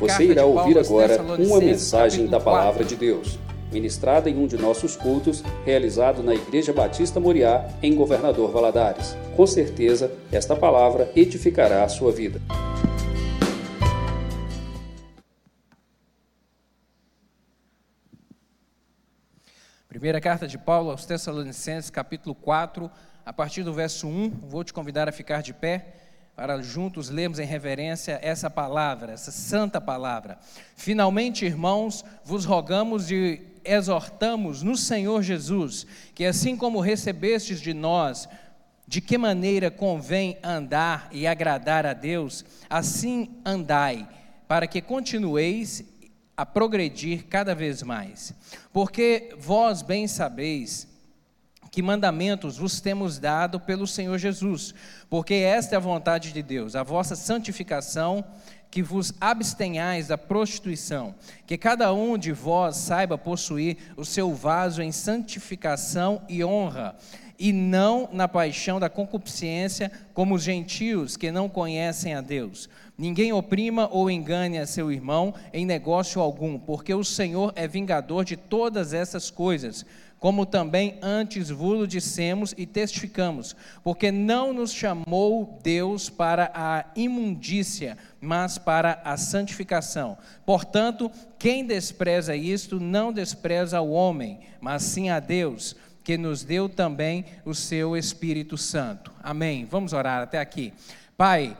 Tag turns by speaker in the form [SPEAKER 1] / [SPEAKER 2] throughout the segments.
[SPEAKER 1] Você irá ouvir agora uma mensagem da Palavra
[SPEAKER 2] 4.
[SPEAKER 1] de Deus, ministrada em um de nossos cultos, realizado na Igreja Batista Moriá, em Governador Valadares. Com certeza, esta palavra edificará a sua vida.
[SPEAKER 2] Primeira carta de Paulo aos Tessalonicenses, capítulo 4, a partir do verso 1. Vou te convidar a ficar de pé para juntos lermos em reverência essa palavra, essa santa palavra. Finalmente, irmãos, vos rogamos e exortamos no Senhor Jesus, que assim como recebestes de nós, de que maneira convém andar e agradar a Deus, assim andai, para que continueis a progredir cada vez mais. Porque vós bem sabeis que mandamentos vos temos dado pelo Senhor Jesus, porque esta é a vontade de Deus, a vossa santificação, que vos abstenhais da prostituição, que cada um de vós saiba possuir o seu vaso em santificação e honra, e não na paixão da concupiscência, como os gentios que não conhecem a Deus. Ninguém oprima ou engane a seu irmão em negócio algum, porque o Senhor é vingador de todas essas coisas, como também antes vos dissemos e testificamos, porque não nos chamou Deus para a imundícia, mas para a santificação. Portanto, quem despreza isto não despreza o homem, mas sim a Deus, que nos deu também o seu Espírito Santo. Amém. Vamos orar até aqui. Pai,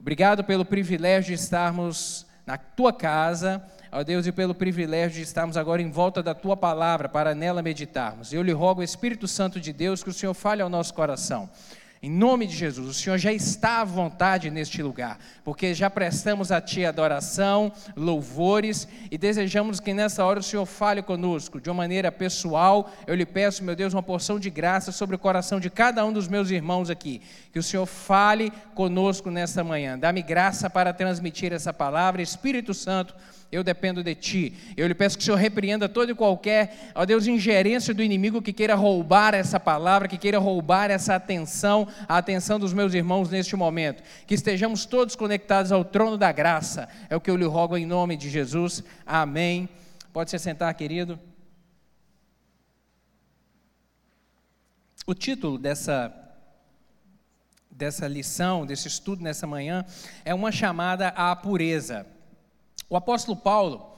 [SPEAKER 2] obrigado pelo privilégio de estarmos na tua casa, ó Deus, e pelo privilégio de estarmos agora em volta da tua palavra para nela meditarmos. Eu lhe rogo, Espírito Santo de Deus, que o Senhor fale ao nosso coração. Em nome de Jesus, o Senhor já está à vontade neste lugar, porque já prestamos a Ti adoração, louvores e desejamos que nessa hora o Senhor fale conosco de uma maneira pessoal. Eu lhe peço, meu Deus, uma porção de graça sobre o coração de cada um dos meus irmãos aqui. Que o Senhor fale conosco nessa manhã. Dá-me graça para transmitir essa palavra. Espírito Santo, eu dependo de ti. Eu lhe peço que o Senhor repreenda toda e qualquer, ó Deus, ingerência do inimigo que queira roubar essa palavra, que queira roubar essa atenção, a atenção dos meus irmãos neste momento. Que estejamos todos conectados ao trono da graça. É o que eu lhe rogo em nome de Jesus. Amém. Pode se sentar, querido. O título dessa dessa lição, desse estudo nessa manhã, é uma chamada à pureza. O apóstolo Paulo,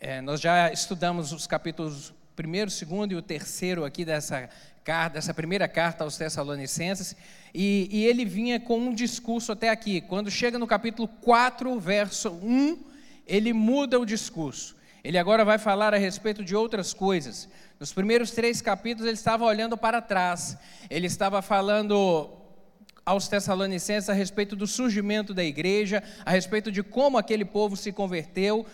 [SPEAKER 2] é, nós já estudamos os capítulos 1, 2 e o terceiro aqui dessa carta, dessa primeira carta aos Tessalonicenses, e, e ele vinha com um discurso até aqui. Quando chega no capítulo 4, verso 1, ele muda o discurso. Ele agora vai falar a respeito de outras coisas. Nos primeiros três capítulos, ele estava olhando para trás, ele estava falando aos Tessalonicenses a respeito do surgimento da igreja, a respeito de como aquele povo se converteu,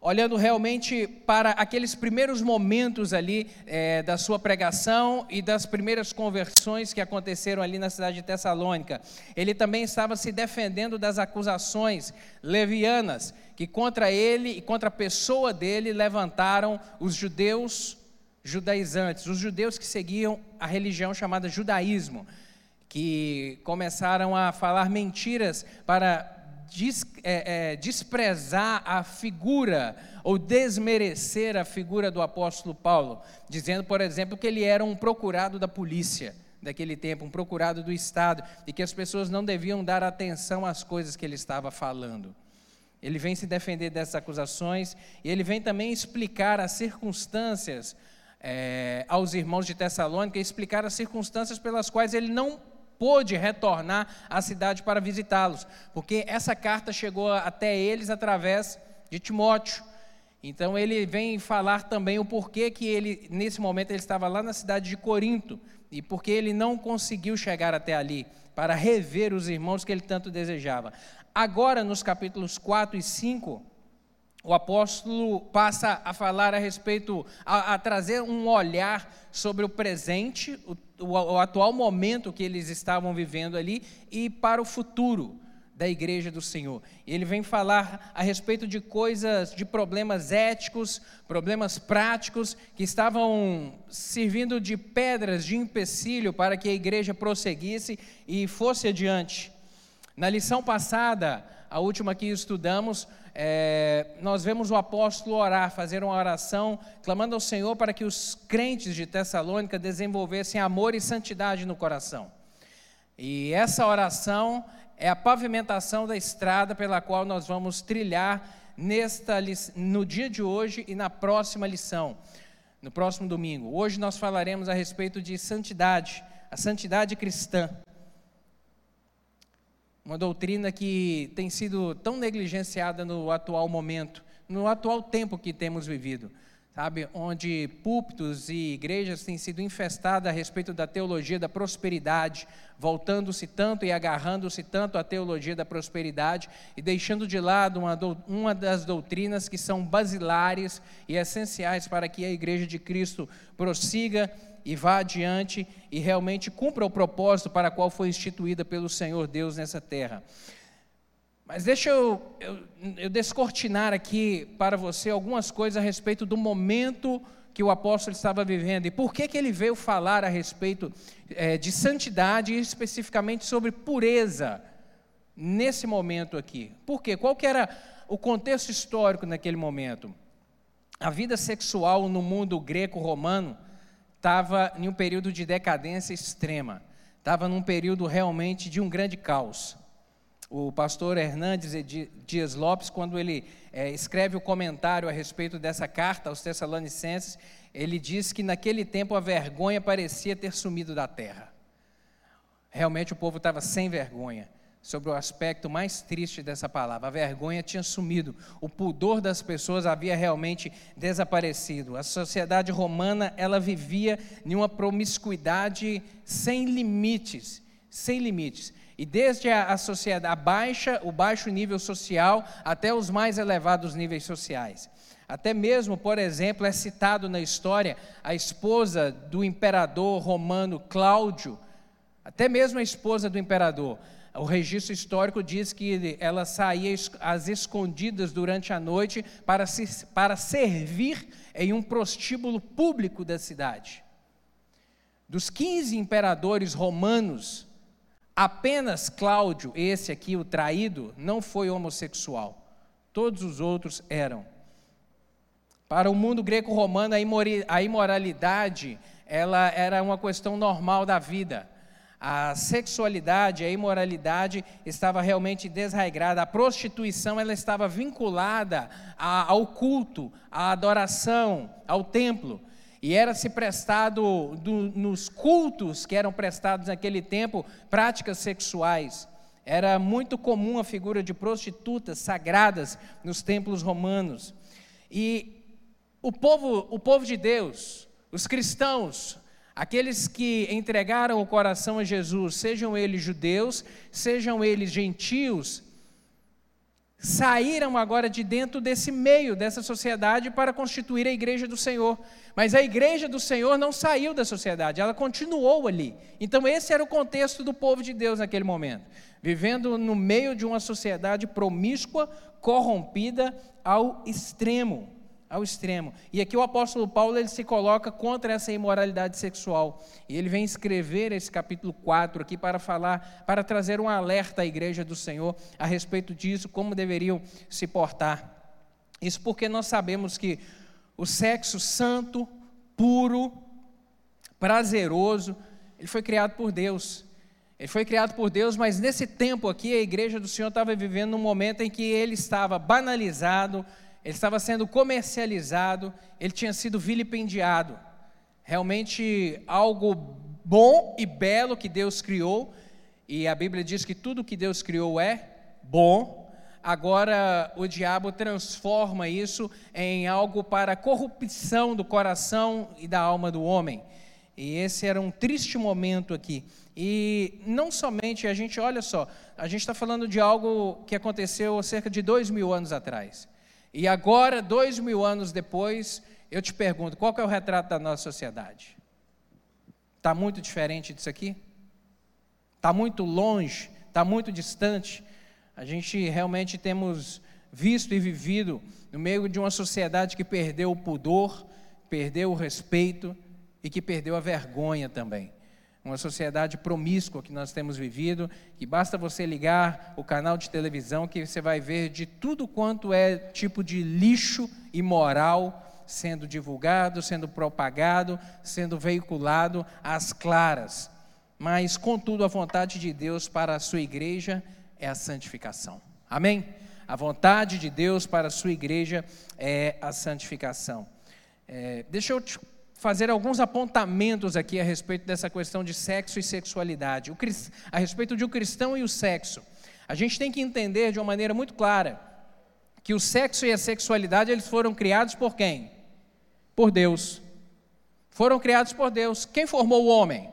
[SPEAKER 2] olhando realmente para aqueles primeiros momentos ali é, da sua pregação e das primeiras conversões que aconteceram ali na cidade de Tessalônica. Ele também estava se defendendo das acusações levianas que contra ele e contra a pessoa dele levantaram os judeus judaizantes, os judeus que seguiam a religião chamada judaísmo que começaram a falar mentiras para des, é, é, desprezar a figura ou desmerecer a figura do apóstolo Paulo, dizendo, por exemplo, que ele era um procurado da polícia daquele tempo, um procurado do Estado, e que as pessoas não deviam dar atenção às coisas que ele estava falando. Ele vem se defender dessas acusações e ele vem também explicar as circunstâncias é, aos irmãos de Tessalônica, explicar as circunstâncias pelas quais ele não pôde retornar à cidade para visitá-los, porque essa carta chegou até eles através de Timóteo. Então ele vem falar também o porquê que ele, nesse momento, ele estava lá na cidade de Corinto, e porque ele não conseguiu chegar até ali, para rever os irmãos que ele tanto desejava. Agora, nos capítulos 4 e 5, o apóstolo passa a falar a respeito, a, a trazer um olhar sobre o presente, o, o, atual momento que eles estavam vivendo ali e para o futuro da igreja do Senhor. Ele vem falar a respeito de coisas, de problemas éticos, problemas práticos que estavam servindo de pedras de empecilho para que a igreja prosseguisse e fosse adiante. Na lição passada, a última que estudamos, é, nós vemos o apóstolo orar, fazer uma oração, clamando ao Senhor para que os crentes de Tessalônica desenvolvessem amor e santidade no coração. E essa oração é a pavimentação da estrada pela qual nós vamos trilhar nesta, no dia de hoje e na próxima lição, no próximo domingo. Hoje nós falaremos a respeito de santidade, a santidade cristã. Uma doutrina que tem sido tão negligenciada no atual momento, no atual tempo que temos vivido, sabe? Onde púlpitos e igrejas têm sido infestadas a respeito da teologia da prosperidade, voltando-se tanto e agarrando-se tanto à teologia da prosperidade e deixando de lado uma, uma das doutrinas que são basilares e essenciais para que a igreja de Cristo prossiga e vá adiante e realmente cumpra o propósito para qual foi instituída pelo Senhor Deus nessa terra. Mas deixa eu, eu, eu, descortinar aqui para você algumas coisas a respeito do momento que o apóstolo estava vivendo e por que, que ele veio falar a respeito é, de santidade e especificamente sobre pureza nesse momento aqui. Por quê? Qual que era o contexto histórico naquele momento? A vida sexual no mundo greco-romano estava em um período de decadência extrema, estava num período realmente de um grande caos. O pastor Hernandes Dias Lopes, quando ele é, escreve o comentário a respeito dessa carta aos Tessalonicenses, ele diz que naquele tempo a vergonha parecia ter sumido da terra. Realmente o povo estava sem vergonha sobre o aspecto mais triste dessa palavra. A vergonha tinha sumido, o pudor das pessoas havia realmente desaparecido. A sociedade romana, ela vivia em uma promiscuidade sem limites, sem limites. E desde a, a sociedade a baixa, o baixo nível social até os mais elevados níveis sociais. Até mesmo, por exemplo, é citado na história a esposa do imperador romano Cláudio, até mesmo a esposa do imperador o registro histórico diz que ela saía às escondidas durante a noite para, se, para servir em um prostíbulo público da cidade. Dos 15 imperadores romanos, apenas Cláudio, esse aqui, o traído, não foi homossexual. Todos os outros eram. Para o mundo greco-romano, a imoralidade ela era uma questão normal da vida a sexualidade, a imoralidade estava realmente desregrada, a prostituição ela estava vinculada ao culto, à adoração, ao templo. E era se prestado do, nos cultos que eram prestados naquele tempo práticas sexuais. Era muito comum a figura de prostitutas sagradas nos templos romanos. E o povo, o povo de Deus, os cristãos, Aqueles que entregaram o coração a Jesus, sejam eles judeus, sejam eles gentios, saíram agora de dentro desse meio, dessa sociedade, para constituir a igreja do Senhor. Mas a igreja do Senhor não saiu da sociedade, ela continuou ali. Então, esse era o contexto do povo de Deus naquele momento, vivendo no meio de uma sociedade promíscua, corrompida ao extremo ao extremo. E aqui o apóstolo Paulo ele se coloca contra essa imoralidade sexual. E ele vem escrever esse capítulo 4 aqui para falar, para trazer um alerta à igreja do Senhor a respeito disso, como deveriam se portar. Isso porque nós sabemos que o sexo santo, puro, prazeroso, ele foi criado por Deus. Ele foi criado por Deus, mas nesse tempo aqui a igreja do Senhor estava vivendo um momento em que ele estava banalizado, ele estava sendo comercializado, ele tinha sido vilipendiado. Realmente algo bom e belo que Deus criou, e a Bíblia diz que tudo que Deus criou é bom. Agora o diabo transforma isso em algo para corrupção do coração e da alma do homem. E esse era um triste momento aqui. E não somente, a gente, olha só, a gente está falando de algo que aconteceu cerca de dois mil anos atrás. E agora, dois mil anos depois, eu te pergunto: qual é o retrato da nossa sociedade? Está muito diferente disso aqui? Está muito longe? Está muito distante? A gente realmente temos visto e vivido no meio de uma sociedade que perdeu o pudor, perdeu o respeito e que perdeu a vergonha também. Uma sociedade promíscua que nós temos vivido, que basta você ligar o canal de televisão que você vai ver de tudo quanto é tipo de lixo imoral sendo divulgado, sendo propagado, sendo veiculado às claras. Mas, contudo, a vontade de Deus para a sua igreja é a santificação. Amém? A vontade de Deus para a sua igreja é a santificação. É, deixa eu te fazer alguns apontamentos aqui a respeito dessa questão de sexo e sexualidade, a respeito de o cristão e o sexo. A gente tem que entender de uma maneira muito clara que o sexo e a sexualidade eles foram criados por quem? Por Deus. Foram criados por Deus. Quem formou o homem?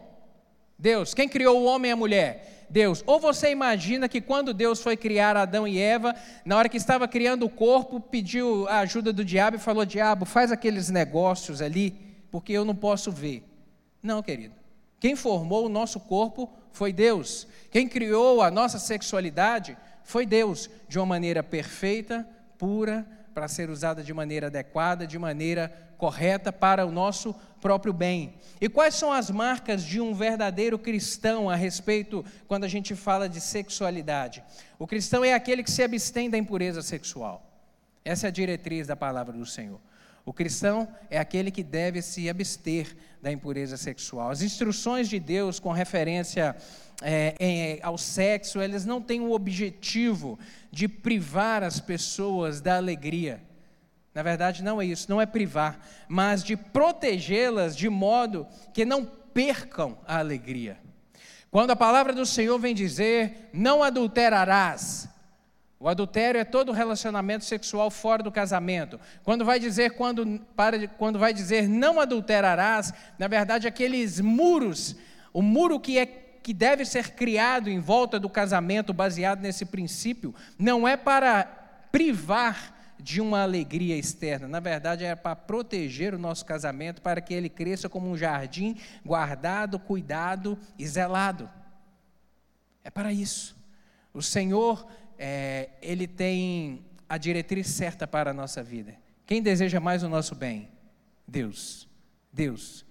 [SPEAKER 2] Deus. Quem criou o homem e a mulher? Deus. Ou você imagina que quando Deus foi criar Adão e Eva, na hora que estava criando o corpo, pediu a ajuda do diabo e falou: Diabo, faz aqueles negócios ali porque eu não posso ver. Não, querido. Quem formou o nosso corpo foi Deus. Quem criou a nossa sexualidade foi Deus, de uma maneira perfeita, pura, para ser usada de maneira adequada, de maneira correta para o nosso próprio bem. E quais são as marcas de um verdadeiro cristão a respeito quando a gente fala de sexualidade? O cristão é aquele que se abstém da impureza sexual. Essa é a diretriz da palavra do Senhor. O cristão é aquele que deve se abster da impureza sexual. As instruções de Deus com referência é, ao sexo, elas não têm o objetivo de privar as pessoas da alegria. Na verdade, não é isso, não é privar, mas de protegê-las de modo que não percam a alegria. Quando a palavra do Senhor vem dizer: não adulterarás, o adultério é todo relacionamento sexual fora do casamento. Quando vai dizer quando, para, quando vai dizer não adulterarás, na verdade aqueles muros, o muro que é que deve ser criado em volta do casamento baseado nesse princípio, não é para privar de uma alegria externa, na verdade é para proteger o nosso casamento, para que ele cresça como um jardim guardado, cuidado e zelado. É para isso. O Senhor é, ele tem a diretriz certa para a nossa vida. Quem deseja mais o nosso bem? Deus. Deus.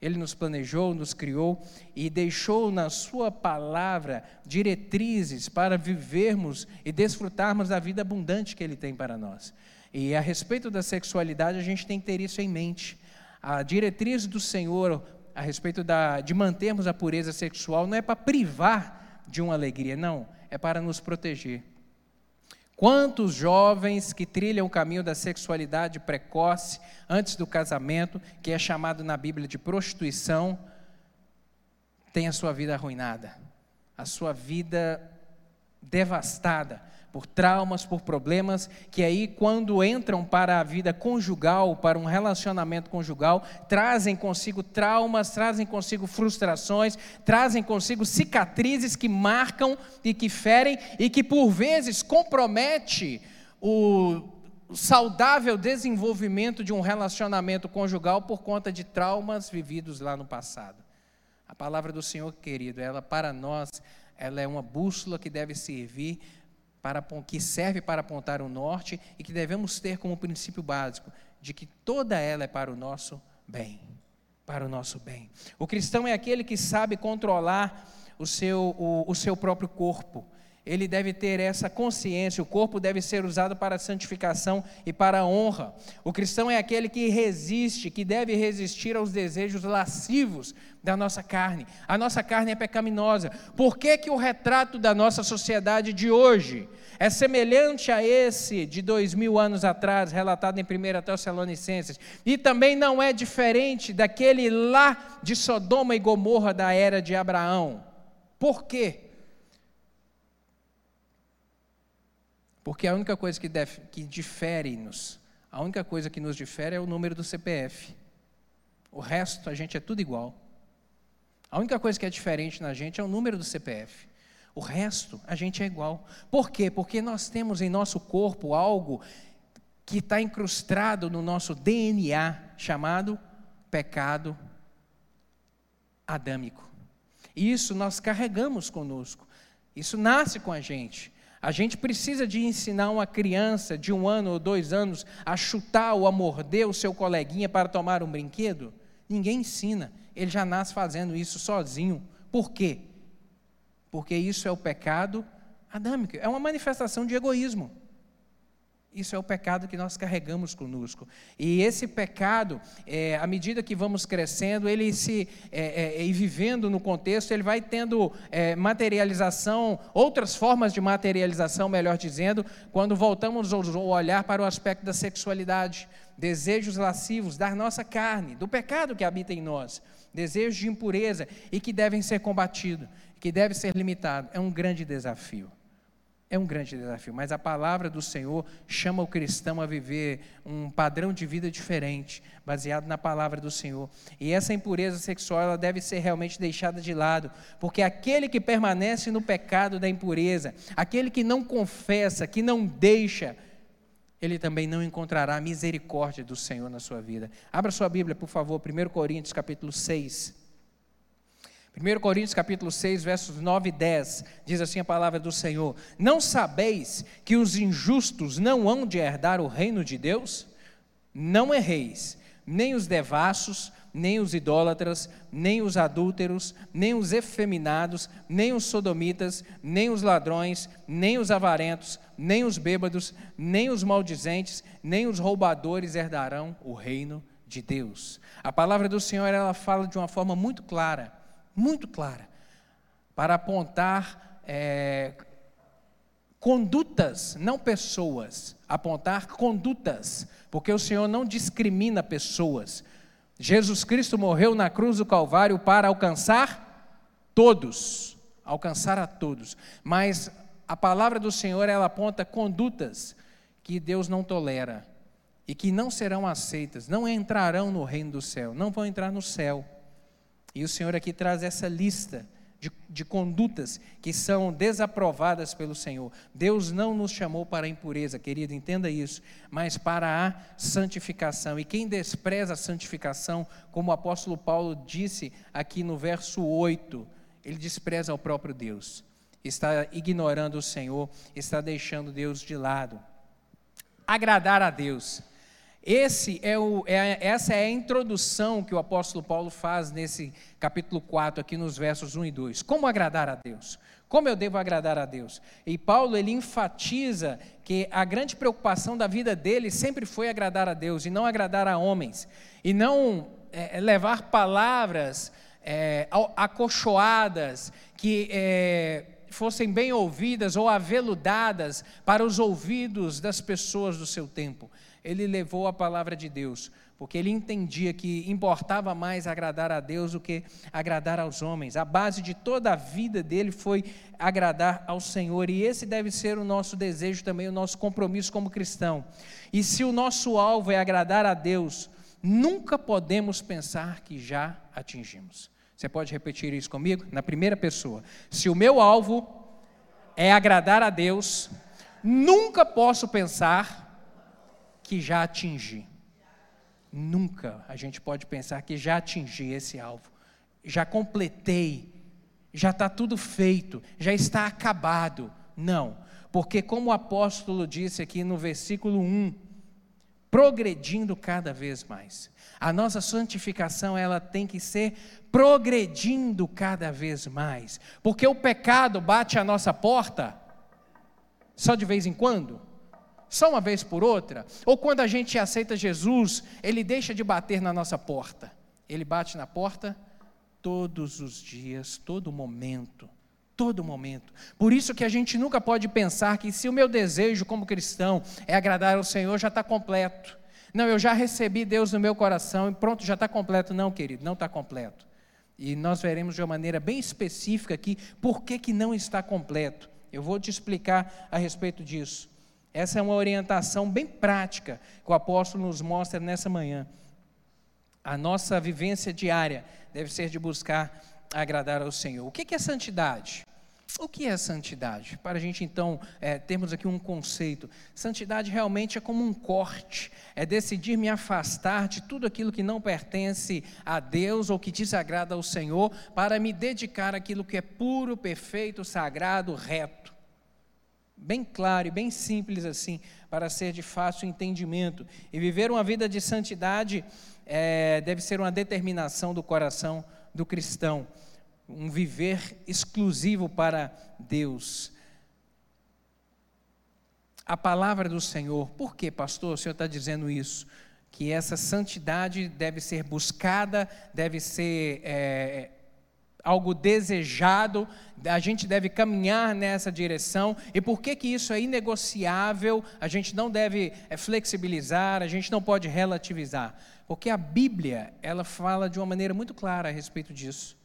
[SPEAKER 2] Ele nos planejou, nos criou e deixou na Sua palavra diretrizes para vivermos e desfrutarmos da vida abundante que Ele tem para nós. E a respeito da sexualidade, a gente tem que ter isso em mente. A diretriz do Senhor a respeito da, de mantermos a pureza sexual não é para privar de uma alegria, não, é para nos proteger. Quantos jovens que trilham o caminho da sexualidade precoce antes do casamento, que é chamado na Bíblia de prostituição, têm a sua vida arruinada, a sua vida devastada por traumas, por problemas, que aí, quando entram para a vida conjugal, para um relacionamento conjugal, trazem consigo traumas, trazem consigo frustrações, trazem consigo cicatrizes que marcam e que ferem e que, por vezes, compromete o saudável desenvolvimento de um relacionamento conjugal por conta de traumas vividos lá no passado. A palavra do Senhor, querido, ela para nós, ela é uma bússola que deve servir para, que serve para apontar o norte e que devemos ter como princípio básico de que toda ela é para o nosso bem. Para o nosso bem. O cristão é aquele que sabe controlar o seu, o, o seu próprio corpo ele deve ter essa consciência, o corpo deve ser usado para santificação e para honra. O cristão é aquele que resiste, que deve resistir aos desejos lascivos da nossa carne. A nossa carne é pecaminosa. Por que, que o retrato da nossa sociedade de hoje é semelhante a esse de dois mil anos atrás, relatado em 1 Tessalonicenses, e também não é diferente daquele lá de Sodoma e Gomorra da era de Abraão? Por quê? Porque a única coisa que, que difere-nos, a única coisa que nos difere é o número do CPF. O resto, a gente é tudo igual. A única coisa que é diferente na gente é o número do CPF. O resto, a gente é igual. Por quê? Porque nós temos em nosso corpo algo que está incrustado no nosso DNA, chamado pecado adâmico. E isso nós carregamos conosco. Isso nasce com a gente. A gente precisa de ensinar uma criança de um ano ou dois anos a chutar ou a morder o seu coleguinha para tomar um brinquedo? Ninguém ensina. ele já nasce fazendo isso sozinho. Por quê? Porque isso é o pecado adâmico, é uma manifestação de egoísmo. Isso é o pecado que nós carregamos conosco. E esse pecado, é, à medida que vamos crescendo, ele se é, é, e vivendo no contexto, ele vai tendo é, materialização, outras formas de materialização, melhor dizendo, quando voltamos o olhar para o aspecto da sexualidade, desejos lascivos da nossa carne, do pecado que habita em nós, desejos de impureza e que devem ser combatidos, que devem ser limitados. É um grande desafio. É um grande desafio, mas a palavra do Senhor chama o cristão a viver um padrão de vida diferente, baseado na palavra do Senhor. E essa impureza sexual ela deve ser realmente deixada de lado, porque aquele que permanece no pecado da impureza, aquele que não confessa, que não deixa, ele também não encontrará a misericórdia do Senhor na sua vida. Abra sua Bíblia, por favor, 1 Coríntios capítulo 6. 1 Coríntios capítulo 6, versos 9 e 10, diz assim a palavra do Senhor: Não sabeis que os injustos não hão de herdar o reino de Deus? Não erreis, nem os devassos, nem os idólatras, nem os adúlteros, nem os efeminados, nem os sodomitas, nem os ladrões, nem os avarentos, nem os bêbados, nem os maldizentes, nem os roubadores herdarão o reino de Deus. A palavra do Senhor ela fala de uma forma muito clara muito clara, para apontar é, condutas, não pessoas, apontar condutas, porque o Senhor não discrimina pessoas. Jesus Cristo morreu na cruz do Calvário para alcançar todos, alcançar a todos. Mas a palavra do Senhor ela aponta condutas que Deus não tolera e que não serão aceitas, não entrarão no reino do céu, não vão entrar no céu. E o Senhor aqui traz essa lista de, de, condutas que são desaprovadas pelo Senhor. Deus não nos chamou para a impureza, querido, entenda isso, mas para a santificação. E quem despreza a santificação, como o apóstolo Paulo disse aqui no verso 8, ele despreza o próprio Deus, está ignorando o Senhor, está deixando Deus de lado. Agradar a Deus esse é o, é, essa é a introdução que o apóstolo Paulo faz nesse capítulo 4, aqui nos versos 1 e 2. Como agradar a Deus? Como eu devo agradar a Deus? E Paulo ele enfatiza que a grande preocupação da vida dele sempre foi agradar a Deus e não agradar a homens, e não é, levar palavras é, acolchoadas que é, fossem bem ouvidas ou aveludadas para os ouvidos das pessoas do seu tempo ele levou a palavra de Deus, porque ele entendia que importava mais agradar a Deus do que agradar aos homens. A base de toda a vida dele foi agradar ao Senhor, e esse deve ser o nosso desejo também, o nosso compromisso como cristão. E se o nosso alvo é agradar a Deus, nunca podemos pensar que já atingimos. Você pode repetir isso comigo? Na primeira pessoa. Se o meu alvo é agradar a Deus, nunca posso pensar que já atingi. Nunca a gente pode pensar que já atingi esse alvo, já completei, já está tudo feito, já está acabado. Não, porque, como o apóstolo disse aqui no versículo 1, progredindo cada vez mais. A nossa santificação, ela tem que ser progredindo cada vez mais, porque o pecado bate à nossa porta só de vez em quando só uma vez por outra, ou quando a gente aceita Jesus, ele deixa de bater na nossa porta. Ele bate na porta todos os dias, todo momento, todo momento. Por isso que a gente nunca pode pensar que se o meu desejo como cristão é agradar ao Senhor, já está completo. Não, eu já recebi Deus no meu coração e pronto, já está completo. Não, querido, não está completo. E nós veremos de uma maneira bem específica aqui por que, que não está completo. Eu vou te explicar a respeito disso. Essa é uma orientação bem prática que o apóstolo nos mostra nessa manhã. A nossa vivência diária deve ser de buscar agradar ao Senhor. O que é santidade? O que é santidade? Para a gente então é, termos aqui um conceito. Santidade realmente é como um corte, é decidir me afastar de tudo aquilo que não pertence a Deus ou que desagrada ao Senhor, para me dedicar àquilo que é puro, perfeito, sagrado, reto. Bem claro e bem simples assim, para ser de fácil entendimento. E viver uma vida de santidade é, deve ser uma determinação do coração do cristão, um viver exclusivo para Deus. A palavra do Senhor, por que, pastor, o senhor está dizendo isso? Que essa santidade deve ser buscada, deve ser é, algo desejado, a gente deve caminhar nessa direção. E por que que isso é inegociável? A gente não deve é, flexibilizar, a gente não pode relativizar, porque a Bíblia, ela fala de uma maneira muito clara a respeito disso.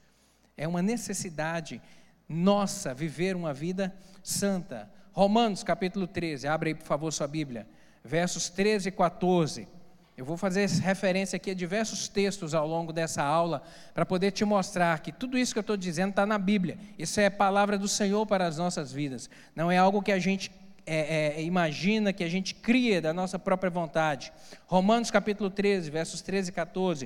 [SPEAKER 2] É uma necessidade nossa viver uma vida santa. Romanos capítulo 13, abre aí por favor sua Bíblia, versos 13 e 14. Eu vou fazer referência aqui a diversos textos ao longo dessa aula para poder te mostrar que tudo isso que eu estou dizendo está na Bíblia. Isso é palavra do Senhor para as nossas vidas. Não é algo que a gente é, é, imagina, que a gente cria da nossa própria vontade. Romanos capítulo 13, versos 13 e 14.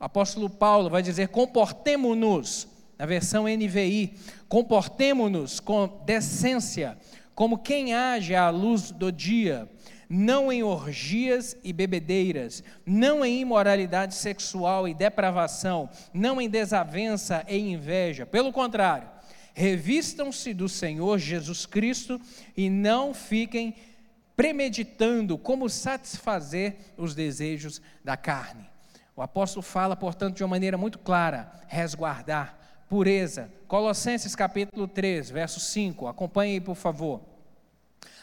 [SPEAKER 2] O apóstolo Paulo vai dizer: comportemo-nos, na versão NVI, comportemo-nos com decência, como quem age à luz do dia não em orgias e bebedeiras, não em imoralidade sexual e depravação, não em desavença e inveja. Pelo contrário, revistam-se do Senhor Jesus Cristo e não fiquem premeditando como satisfazer os desejos da carne. O apóstolo fala, portanto, de uma maneira muito clara: resguardar, pureza. Colossenses capítulo 3, verso 5. Acompanhe aí, por favor.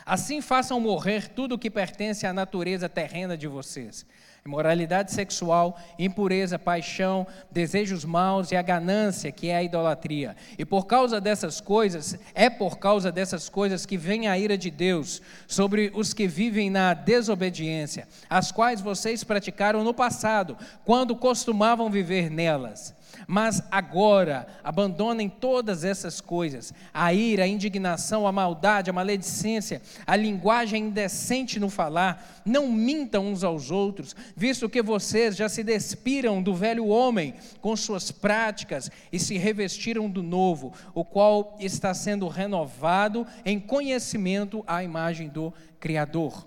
[SPEAKER 2] Assim façam morrer tudo o que pertence à natureza terrena de vocês: imoralidade sexual, impureza, paixão, desejos maus e a ganância, que é a idolatria. E por causa dessas coisas, é por causa dessas coisas que vem a ira de Deus sobre os que vivem na desobediência, as quais vocês praticaram no passado, quando costumavam viver nelas. Mas agora, abandonem todas essas coisas: a ira, a indignação, a maldade, a maledicência, a linguagem indecente no falar. Não mintam uns aos outros, visto que vocês já se despiram do velho homem com suas práticas e se revestiram do novo, o qual está sendo renovado em conhecimento à imagem do Criador.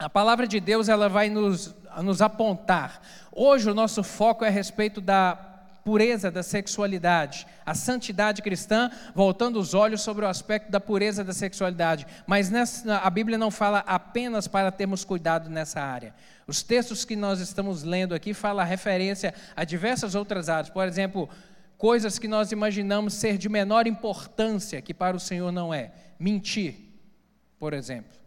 [SPEAKER 2] A palavra de Deus ela vai nos, nos apontar. Hoje o nosso foco é a respeito da pureza da sexualidade, a santidade cristã, voltando os olhos sobre o aspecto da pureza da sexualidade. Mas nessa, a Bíblia não fala apenas para termos cuidado nessa área. Os textos que nós estamos lendo aqui falam referência a diversas outras áreas. Por exemplo, coisas que nós imaginamos ser de menor importância, que para o Senhor não é. Mentir, por exemplo.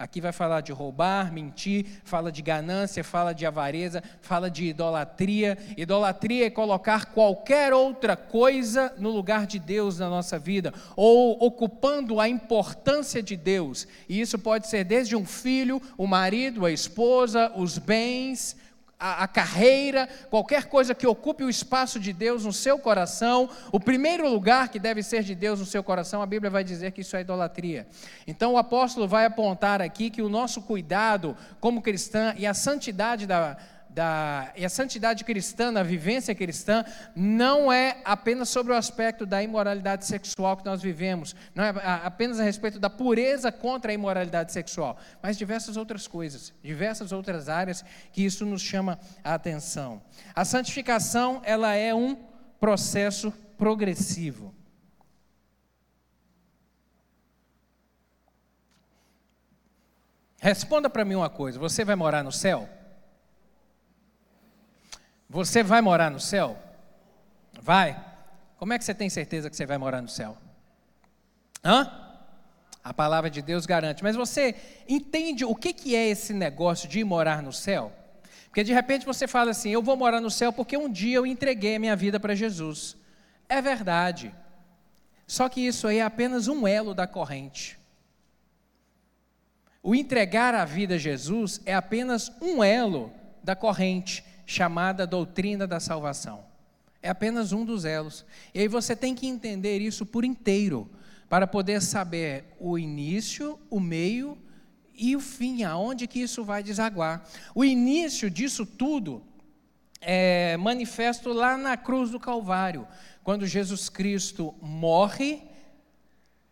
[SPEAKER 2] Aqui vai falar de roubar, mentir, fala de ganância, fala de avareza, fala de idolatria. Idolatria é colocar qualquer outra coisa no lugar de Deus na nossa vida, ou ocupando a importância de Deus. E isso pode ser desde um filho, o marido, a esposa, os bens, a, a, carreira, qualquer coisa que ocupe o espaço de Deus no seu coração, o primeiro lugar que deve ser de Deus no seu coração, a Bíblia vai dizer que isso é idolatria. Então o apóstolo vai apontar aqui que o nosso cuidado como cristã e a santidade da, da, e a santidade cristã, a vivência cristã, não é apenas sobre o aspecto da imoralidade sexual que nós vivemos, não é apenas a respeito da pureza contra a imoralidade sexual, mas diversas outras coisas, diversas outras áreas que isso nos chama a atenção. A santificação, ela é um processo progressivo. Responda para mim uma coisa: você vai morar no céu? Você vai morar no céu? Vai? Como é que você tem certeza que você vai morar no céu? Hã? A palavra de Deus garante. Mas você entende o que, que é esse negócio de morar no céu? Porque de repente você fala assim: eu vou morar no céu porque um dia eu entreguei a minha vida para Jesus. É verdade. Só que isso aí é apenas um elo da corrente. O entregar a vida a Jesus é apenas um elo da corrente chamada doutrina da salvação. É apenas um dos elos. E aí você tem que entender isso por inteiro, para poder saber o início, o meio e o fim, aonde que isso vai desaguar. O início disso tudo é manifesto lá na cruz do Calvário, quando Jesus Cristo morre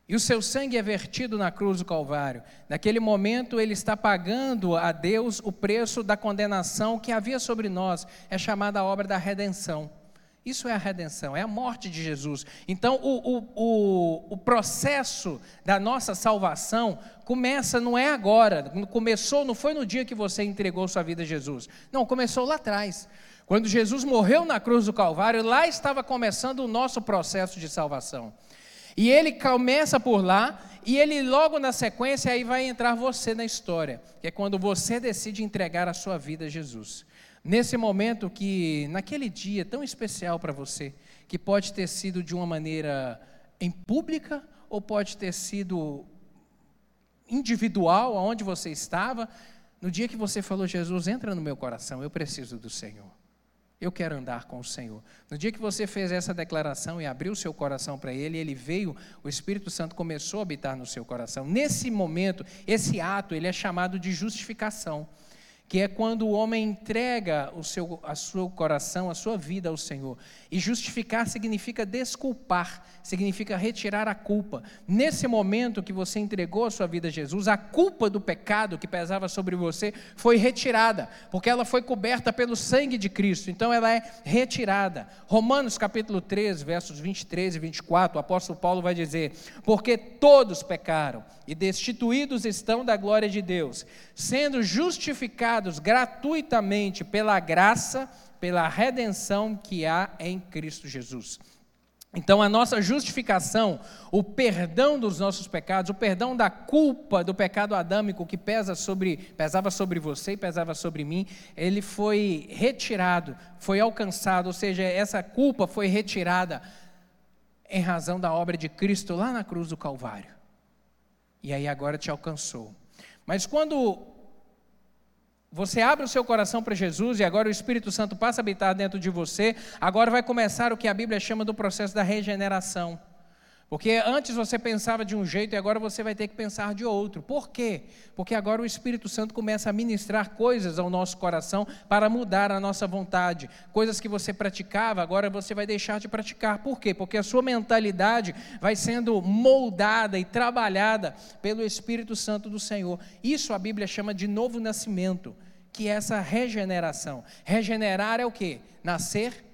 [SPEAKER 2] E o seu sangue é vertido na cruz do Calvário. Naquele momento, ele está pagando a Deus o preço da condenação que havia sobre nós. É chamada a obra da redenção. Isso é a redenção, é a morte de Jesus. Então, o, o, o, o, processo da nossa salvação começa, não é agora, começou, não foi no dia que você entregou sua vida a Jesus. Não, começou lá atrás. Quando Jesus morreu na cruz do Calvário, lá estava começando o nosso processo de salvação. E ele começa por lá, e ele logo na sequência aí vai entrar você na história, que é quando você decide entregar a sua vida a Jesus. Nesse momento que, naquele dia tão especial para você, que pode ter sido de uma maneira em pública ou pode ter sido individual, aonde você estava, no dia que você falou, Jesus, entra no meu coração, eu preciso do Senhor. Eu quero andar com o Senhor. No dia que você fez essa declaração e abriu seu coração para Ele, Ele veio, o Espírito Santo começou a habitar no seu coração. Nesse momento, esse ato, ele é chamado de justificação que é quando o homem entrega o seu, a seu coração, a sua vida ao Senhor. E justificar significa desculpar, significa retirar a culpa. Nesse momento que você entregou a sua vida a Jesus, a culpa do pecado que pesava sobre você foi retirada, porque ela foi coberta pelo sangue de Cristo, então ela é retirada. Romanos capítulo 13, versos 23 e 24, o apóstolo Paulo vai dizer: Porque todos pecaram e destituídos estão da glória de Deus, sendo justificados gratuitamente pela graça, pela redenção que há em Cristo Jesus. Então, a nossa justificação, o perdão dos nossos pecados, o perdão da culpa do pecado adâmico que pesa sobre, pesava sobre você e pesava sobre mim, ele foi retirado, foi alcançado, ou seja, essa culpa foi retirada em razão da obra de Cristo lá na cruz do Calvário e aí agora te alcançou. Mas quando você abre o seu coração para Jesus e agora o Espírito Santo passa a habitar dentro de você, agora vai começar o que a Bíblia chama do processo da regeneração. Porque antes você pensava de um jeito e agora você vai ter que pensar de outro. Por quê? Porque agora o Espírito Santo começa a ministrar coisas ao nosso coração para mudar a nossa vontade. Coisas que você praticava, agora você vai deixar de praticar. Por quê? Porque a sua mentalidade vai sendo moldada e trabalhada pelo Espírito Santo do Senhor. Isso a Bíblia chama de novo nascimento, que é essa regeneração. Regenerar é o quê? Nascer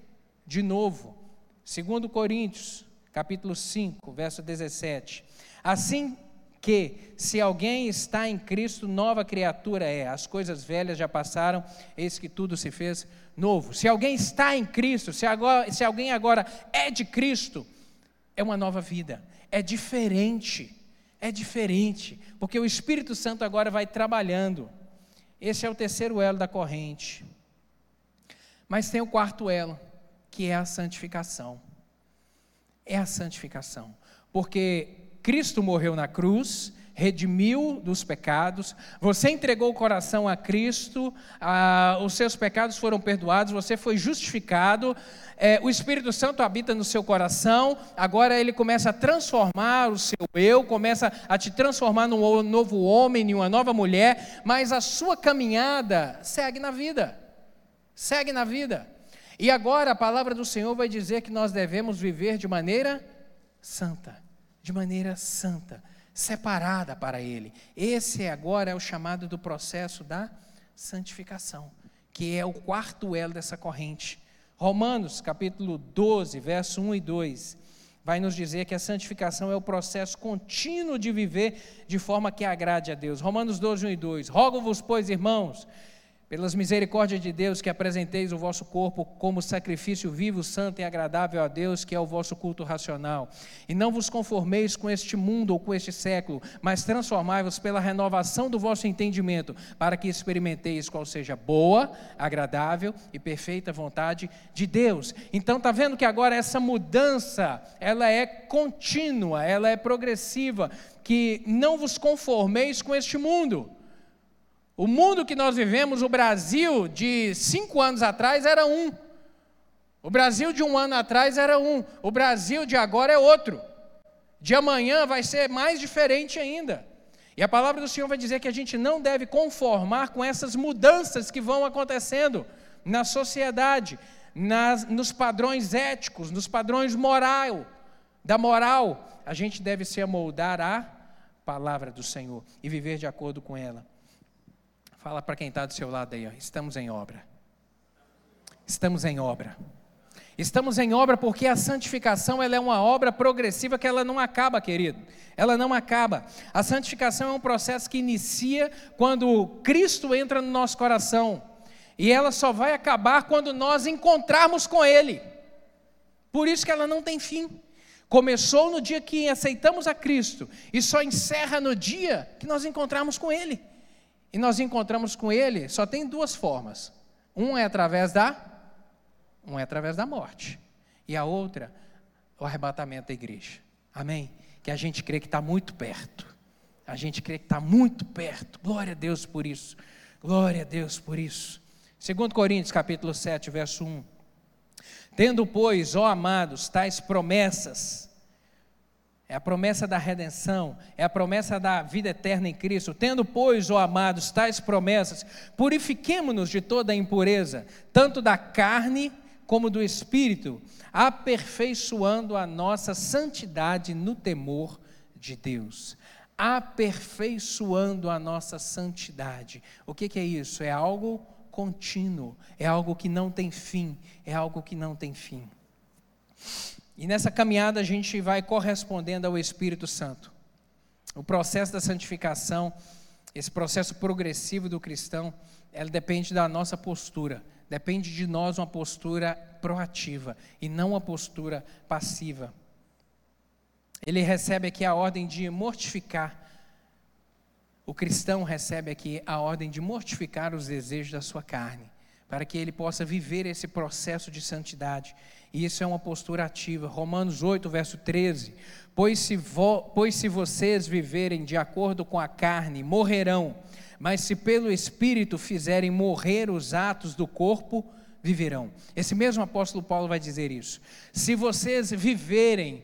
[SPEAKER 2] de novo. Segundo Coríntios capítulo 5, verso 17. Assim que, se alguém está em Cristo, nova criatura é. As coisas velhas já passaram, eis que tudo se fez novo. Se alguém está em Cristo, se, agora, se alguém agora é de Cristo, é uma nova vida, é diferente, é diferente, porque o Espírito Santo agora vai trabalhando. Esse é o terceiro elo da corrente. Mas tem o quarto elo, que é a santificação é a santificação. Porque Cristo morreu na cruz, redimiu dos pecados, você entregou o coração a Cristo, a, os seus pecados foram perdoados, você foi justificado, é, o Espírito Santo habita no seu coração, agora ele começa a transformar o seu eu, começa a te transformar num novo homem, em uma nova mulher, mas a sua caminhada segue na vida, segue na vida. E agora a palavra do Senhor vai dizer que nós devemos viver de maneira santa, de maneira santa, separada para Ele. Esse agora é o chamado do processo da santificação, que é o quarto elo dessa corrente. Romanos capítulo 12, verso 1 e 2, vai nos dizer que a santificação é o processo contínuo de viver de forma que agrade a Deus. Romanos 12, 1 e 2. Rogo-vos, pois, irmãos, pelas misericórdias de Deus, que apresenteis o vosso corpo como sacrifício vivo, santo e agradável a Deus, que é o vosso culto racional. E não vos conformeis com este mundo ou com este século, mas transformai-vos pela renovação do vosso entendimento, para que experimenteis qual seja boa, agradável e perfeita vontade de Deus. Então está vendo que agora essa mudança, ela é contínua, ela é progressiva, que não vos conformeis com este mundo o mundo que nós vivemos, o Brasil de cinco anos atrás era um. O Brasil de um ano atrás era um. O Brasil de agora é outro. De amanhã vai ser mais diferente ainda. E a palavra do Senhor vai dizer que a gente não deve conformar com essas mudanças que vão acontecendo na sociedade, nas, nos padrões éticos, nos padrões moral, Da moral, a gente deve se amoldar à palavra do Senhor e viver de acordo com ela. Fala para quem está do seu lado aí, ó, estamos em obra. Estamos em obra. Estamos em obra porque a santificação ela é uma obra progressiva que ela não acaba, querido. Ela não acaba. A santificação é um processo que inicia quando Cristo entra no nosso coração. E ela só vai acabar quando nós encontrarmos com Ele. Por isso que ela não tem fim. Começou no dia que aceitamos a Cristo e só encerra no dia que nós encontrarmos com Ele. E nós encontramos com Ele só tem duas formas. Um é através da, um é através da morte e a outra o arrebatamento da igreja. Amém? Que a gente crê que está muito perto. A gente crê que está muito perto. Glória a Deus por isso. Glória a Deus por isso. 2 Coríntios capítulo 7, verso 1. Tendo, pois, ó amados, tais promessas, é a promessa da redenção, é a promessa da vida eterna em Cristo. Tendo, pois, ó amados, tais promessas, purifiquemo-nos de toda a impureza, tanto da carne como do espírito, aperfeiçoando a nossa santidade no temor de Deus. Aperfeiçoando a nossa santidade. O que, que é isso? É algo contínuo, é algo que não tem fim, é algo que não tem fim. E nessa caminhada a gente vai correspondendo ao Espírito Santo. O processo da santificação, esse processo progressivo do cristão, ela depende da nossa postura, depende de nós uma postura proativa e não uma postura passiva. Ele recebe aqui a ordem de mortificar o cristão recebe aqui a ordem de mortificar os desejos da sua carne, para que ele possa viver esse processo de santidade. E isso é uma postura ativa. Romanos 8, verso 13. Pois se, vo, pois se vocês viverem de acordo com a carne, morrerão. Mas se pelo Espírito fizerem morrer os atos do corpo, viverão. Esse mesmo apóstolo Paulo vai dizer isso. Se vocês viverem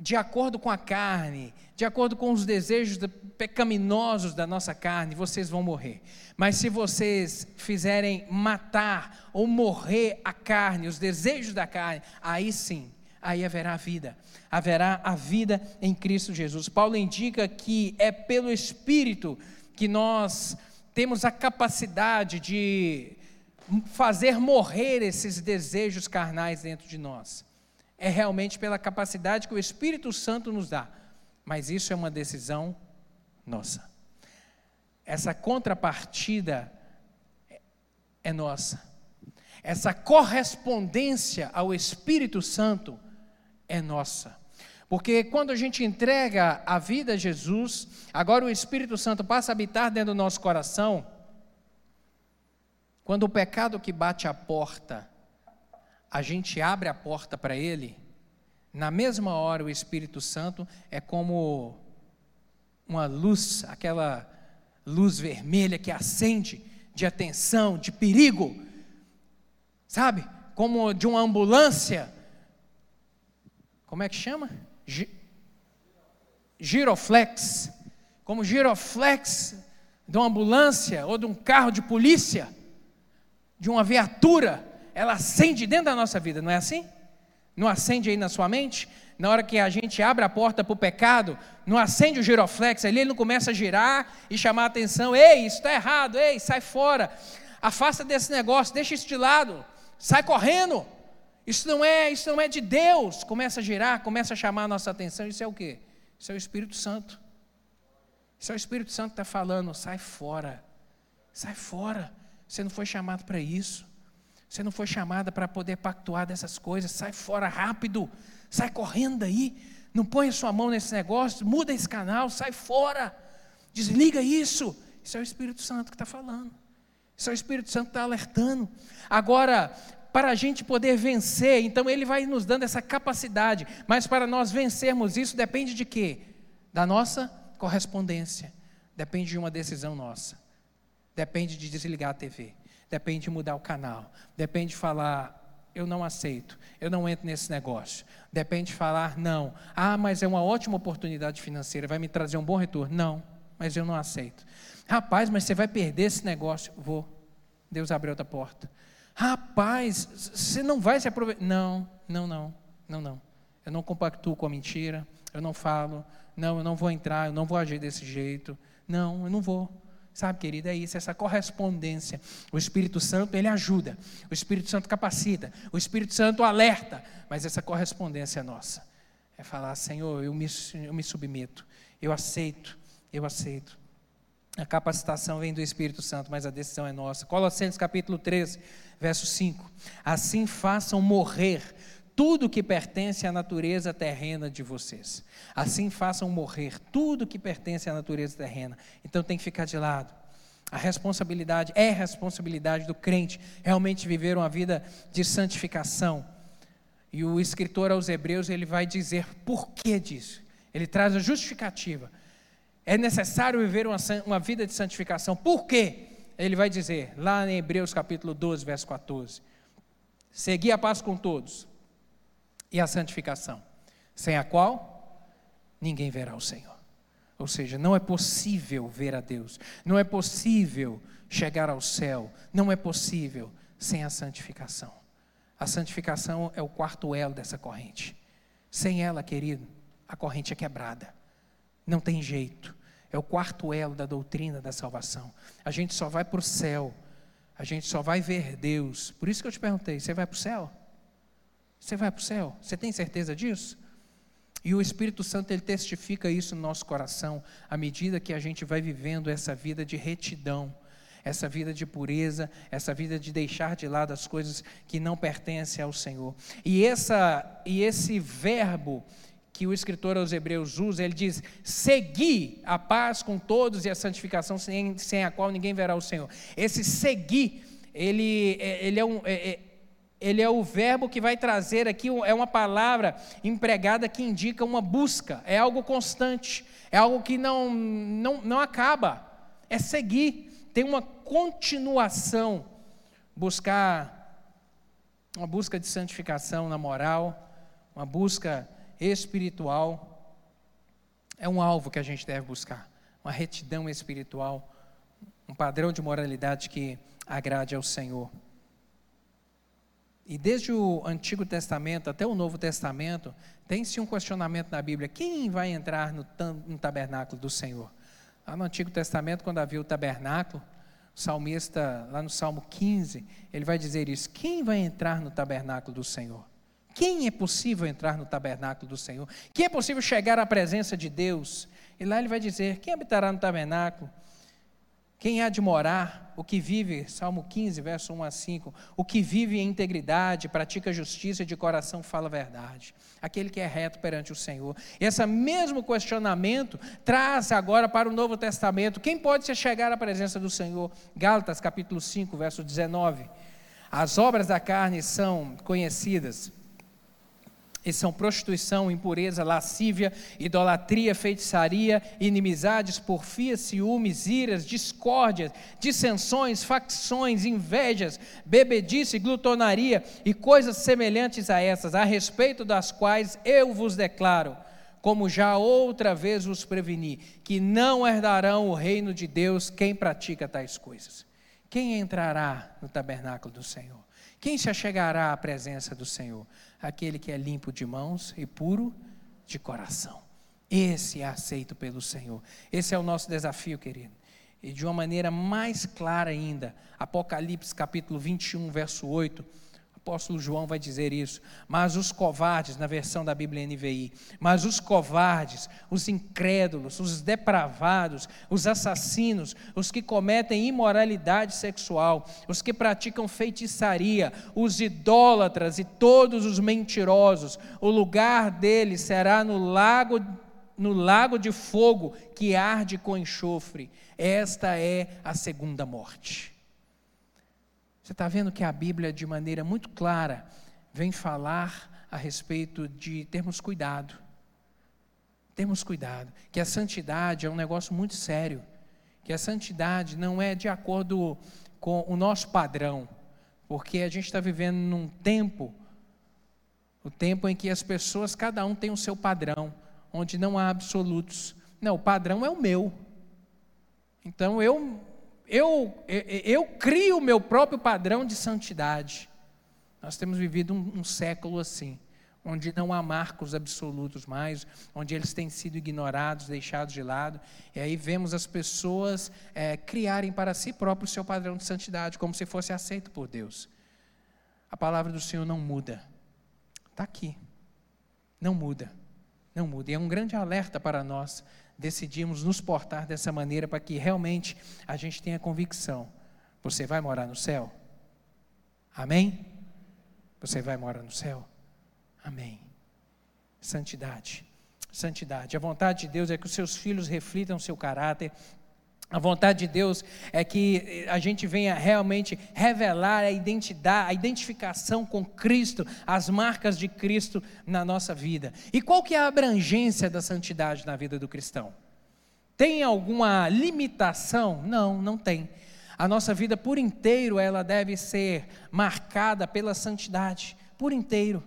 [SPEAKER 2] de acordo com a carne, de acordo com os desejos pecaminosos da nossa carne, vocês vão morrer. Mas se vocês fizerem matar ou morrer a carne, os desejos da carne, aí sim, aí haverá vida. Haverá a vida em Cristo Jesus. Paulo indica que é pelo Espírito que nós temos a capacidade de fazer morrer esses desejos carnais dentro de nós é realmente pela capacidade que o Espírito Santo nos dá, mas isso é uma decisão nossa. Essa contrapartida é nossa. Essa correspondência ao Espírito Santo é nossa. Porque quando a gente entrega a vida a Jesus, agora o Espírito Santo passa a habitar dentro do nosso coração. Quando o pecado que bate à porta a gente abre a porta para Ele, na mesma hora o Espírito Santo é como uma luz, aquela luz vermelha que acende de atenção, de perigo, sabe? Como de uma ambulância. Como é que chama? giroflex. Como giroflex de uma ambulância ou de um carro de polícia, de uma viatura ela acende dentro da nossa vida, não é assim? Não acende aí na sua mente? Na hora que a gente abre a porta para o pecado, não acende o giroflex ali, ele não começa a girar e chamar a atenção: ei, isso está errado, ei, sai fora, afasta desse negócio, deixa isso de lado, sai correndo. Isso não é, isso não é de Deus. Começa a girar, começa a chamar a nossa atenção. Isso é o quê? Isso é o Espírito Santo. Isso é o Espírito Santo que está falando, sai fora, sai fora. Você não foi chamado para isso. Você não foi chamada para poder pactuar dessas coisas. Sai fora rápido. Sai correndo aí. Não põe sua mão nesse negócio. Muda esse canal. Sai fora. Desliga isso. Isso é o Espírito Santo que está falando. Isso é o Espírito Santo que está alertando. Agora, para a gente poder vencer, então ele vai nos dando essa capacidade. Mas para nós vencermos isso, depende de quê? Da nossa correspondência. Depende de uma decisão nossa. Depende de desligar a TV depende de mudar o canal, depende de falar, eu não aceito, eu não entro nesse negócio. Depende de falar, não. Ah, mas é uma ótima oportunidade financeira, vai me trazer um bom retorno. Não, mas eu não aceito. Rapaz, mas você vai perder esse negócio. Vou. Deus abriu outra porta. Rapaz, você não vai se aproveitar. Não, não, não, não, não. Eu não compactuo com a mentira, eu não falo, não, eu não vou entrar, eu não vou agir desse jeito. Não, eu não vou. Sabe, querido, é isso, essa correspondência. O Espírito Santo, ele ajuda. O Espírito Santo capacita. O Espírito Santo alerta. Mas essa correspondência é nossa. É falar, Senhor, eu me, eu me submeto. Eu aceito. Eu aceito. A capacitação vem do Espírito Santo, mas a decisão é nossa. Colossenses capítulo 13, verso 5. Assim façam morrer tudo que pertence à natureza terrena de vocês. Assim façam morrer tudo que pertence à natureza terrena. Então tem que ficar de lado. A responsabilidade é responsabilidade do crente realmente viver uma vida de santificação. E o escritor aos Hebreus ele vai dizer por que disso. Ele traz a justificativa. É necessário viver uma, uma vida de santificação. Por quê? Ele vai dizer lá em Hebreus capítulo 12, verso 14: Segui a paz com todos e a santificação, sem a qual ninguém verá o Senhor. Ou seja, não é possível ver a Deus, não é possível chegar ao céu, não é possível sem a santificação. A santificação é o quarto elo dessa corrente. Sem ela, querido, a corrente é quebrada. Não tem jeito. É o quarto elo da doutrina da salvação. A gente só vai para o céu. A gente só vai ver Deus. Por isso que eu te perguntei: você vai para o céu? Você vai para o céu? Você tem certeza disso? E o Espírito Santo ele testifica isso no nosso coração à medida que a gente vai vivendo essa vida de retidão, essa vida de pureza, essa vida de deixar de lado as coisas que não pertencem ao Senhor. E essa e esse verbo que o escritor aos Hebreus usa, ele diz: seguir a paz com todos e a santificação sem, sem a qual ninguém verá o Senhor. Esse seguir, ele, é, ele é um é, é ele é o verbo que vai trazer aqui, é uma palavra empregada que indica uma busca, é algo constante, é algo que não, não, não acaba, é seguir, tem uma continuação, buscar, uma busca de santificação na moral, uma busca espiritual, é um alvo que a gente deve buscar, uma retidão espiritual, um padrão de moralidade que agrade ao Senhor. E desde o Antigo Testamento até o Novo Testamento, tem-se um questionamento na Bíblia: quem vai entrar no, tabernáculo do Senhor? Lá no Antigo Testamento, quando havia o tabernáculo, o salmista, lá no Salmo 15, ele vai dizer isso: quem vai entrar no tabernáculo do Senhor? Quem é possível entrar no tabernáculo do Senhor? Quem é possível chegar à presença de Deus? E lá ele vai dizer: quem habitará no tabernáculo? Quem há de morar, o que vive, Salmo 15, verso 1 a 5, o que vive em integridade, pratica justiça e de coração fala a verdade. Aquele que é reto perante o Senhor. Esse mesmo questionamento traz agora para o Novo Testamento. Quem pode se chegar à presença do Senhor? Gálatas capítulo 5, verso 19. As obras da carne são conhecidas e são prostituição, impureza, lascívia, idolatria, feitiçaria, inimizades, porfia, ciúmes, iras, discórdias, dissensões, facções, invejas, bebedice, glutonaria e coisas semelhantes a essas, a respeito das quais eu vos declaro, como já outra vez vos preveni, que não herdarão o reino de Deus quem pratica tais coisas. Quem entrará no tabernáculo do Senhor? Quem se achegará à presença do Senhor? Aquele que é limpo de mãos e puro de coração. Esse é aceito pelo Senhor. Esse é o nosso desafio, querido. E de uma maneira mais clara ainda, Apocalipse capítulo 21, verso 8 apóstolo João vai dizer isso. Mas os covardes, na versão da Bíblia NVI, mas os covardes, os incrédulos, os depravados, os assassinos, os que cometem imoralidade sexual, os que praticam feitiçaria, os idólatras e todos os mentirosos, o lugar deles será no lago no lago de fogo que arde com enxofre. Esta é a segunda morte. Você está vendo que a Bíblia, de maneira muito clara, vem falar a respeito de termos cuidado. Termos cuidado. Que a santidade é um negócio muito sério. Que a santidade não é de acordo com o nosso padrão. Porque a gente está vivendo num tempo, o tempo em que as pessoas, cada um tem o seu padrão, onde não há absolutos. Não, o padrão é o meu. Então eu eu, eu, crio o meu próprio padrão de santidade. Nós temos vivido um, um século assim, onde não há marcos absolutos mais, onde eles têm sido ignorados, deixados de lado. E aí vemos as pessoas é, criarem para si próprio o seu padrão de santidade, como se fosse aceito por Deus. A palavra do Senhor não muda. Está aqui. Não muda. Não muda. E é um grande alerta para nós decidirmos nos portar dessa maneira para que realmente a gente tenha convicção. Você vai morar no céu? Amém? Você vai morar no céu? Amém. Santidade. Santidade. A vontade de Deus é que os seus filhos reflitam seu caráter. A vontade de Deus é que a gente venha realmente revelar a identidade, a identificação com Cristo, as marcas de Cristo na nossa vida. E qual que é a abrangência da santidade na vida do cristão? Tem alguma limitação? Não, não tem. A nossa vida por inteiro ela deve ser marcada pela santidade, por inteiro.